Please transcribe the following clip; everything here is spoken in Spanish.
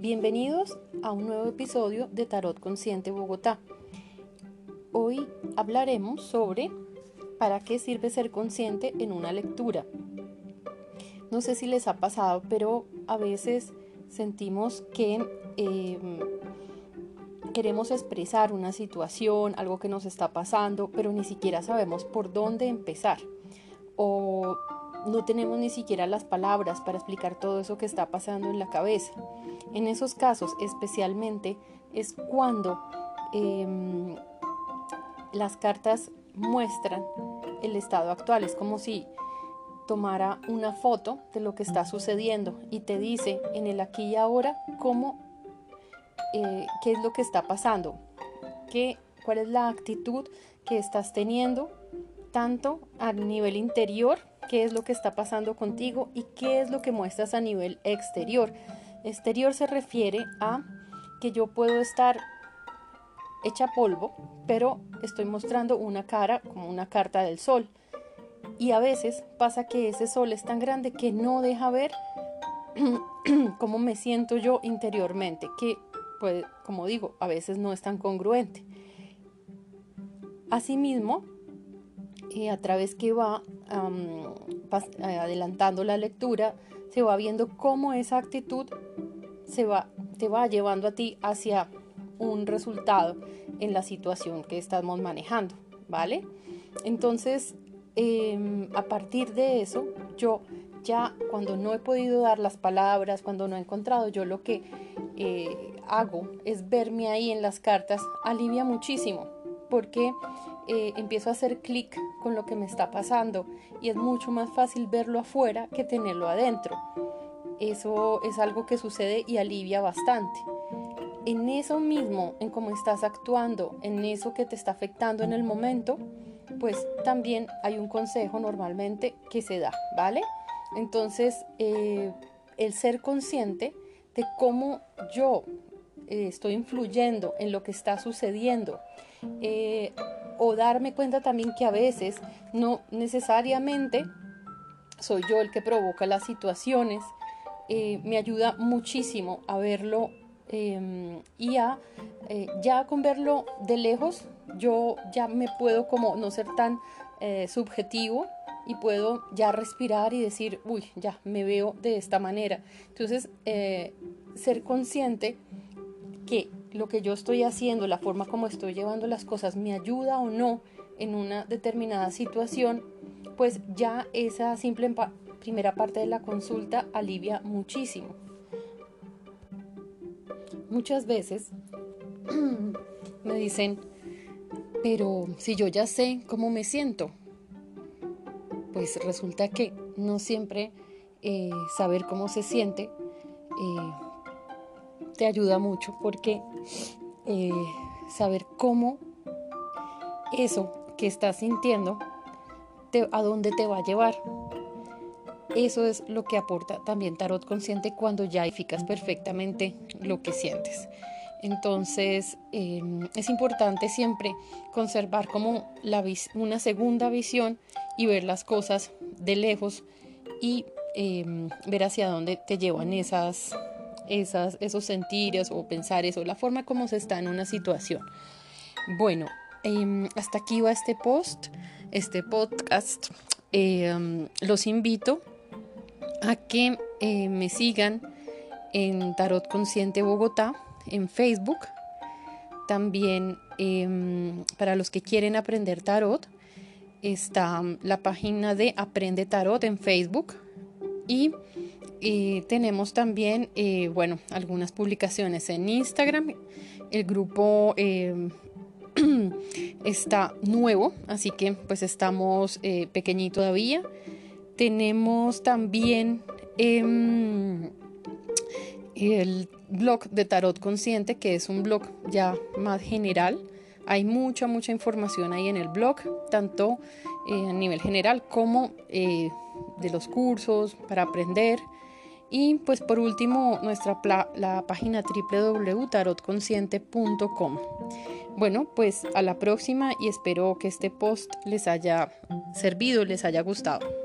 Bienvenidos a un nuevo episodio de Tarot Consciente Bogotá. Hoy hablaremos sobre para qué sirve ser consciente en una lectura. No sé si les ha pasado, pero a veces sentimos que em, queremos expresar una situación, algo que nos está pasando, pero ni siquiera sabemos por dónde empezar. O no tenemos ni siquiera las palabras para explicar todo eso que está pasando en la cabeza. En esos casos especialmente es cuando em, las cartas muestran el estado actual. Es como si tomara una foto de lo que está sucediendo y te dice en el aquí y ahora cómo, eh, qué es lo que está pasando, qué, cuál es la actitud que estás teniendo, tanto a nivel interior qué es lo que está pasando contigo y qué es lo que muestras a nivel exterior. Exterior se refiere a que yo puedo estar hecha polvo, pero estoy mostrando una cara como una carta del sol. Y a veces pasa que ese sol es tan grande que no deja ver cómo me siento yo interiormente, que pues como digo, a veces no es tan congruente. Asimismo, a través que va eh, adelantando la lectura, se va viendo cómo esa actitud se va, te va llevando a ti hacia un resultado en la situación que estamos manejando, ¿vale? Entonces, em, a partir de eso, yo ya cuando no he podido dar las palabras, cuando no he encontrado, yo lo que eh, hago es verme ahí en las cartas, alivia muchísimo, porque eh, empiezo a hacer clic con lo que me está pasando y es mucho más fácil verlo afuera que tenerlo adentro. Eso es algo que sucede y alivia bastante. En eso mismo, en cómo estás actuando, en eso que te está afectando en el momento, pues también hay un consejo normalmente que se da, ¿vale? Entonces, eh, el ser consciente de cómo yo eh, estoy influyendo en lo que está sucediendo, o darme cuenta también que a veces no necesariamente soy yo el que provoca las situaciones, eh, me ayuda muchísimo a verlo em, y a eh, ya con verlo de lejos yo ya me puedo como no ser tan eh, subjetivo y puedo ya respirar y decir, uy, ya me veo de esta manera. Entonces, ser consciente que lo que yo estoy haciendo, la forma como estoy llevando las cosas, me ayuda o no en una determinada situación, pues ya esa simple primera parte de la consulta alivia muchísimo. Muchas veces me dicen, pero si yo ya sé cómo me siento, pues resulta que no siempre eh, saber cómo se siente eh, te ayuda mucho porque eh, saber cómo eso que estás sintiendo, a dónde te va a llevar. Eso es lo que aporta también Tarot Consciente cuando ya identificas perfectamente lo que sientes. Entonces em, es importante siempre conservar como la una segunda visión y ver las cosas de lejos y em, ver hacia dónde te llevan esas, esos sentires o pensar eso, la forma como se está en una situación. Bueno, em, hasta aquí va este post, este podcast. Em, los invito a que eh, me sigan en Tarot Consciente Bogotá en Facebook. También em, para los que quieren aprender tarot está la página de Aprende Tarot en Facebook y y tenemos también, eh, bueno, algunas publicaciones en Instagram. El grupo eh, está nuevo, así que pues estamos eh, pequeñito todavía. Tenemos también em, el blog de Tarot Consciente, que es un blog ya más general. Hay mucha, mucha información ahí en el blog, tanto a nivel general como de los cursos para aprender. Y pues por último, nuestra la página www.tarotconsciente.com. Bueno, pues a la próxima y espero que este post les haya servido, les haya gustado.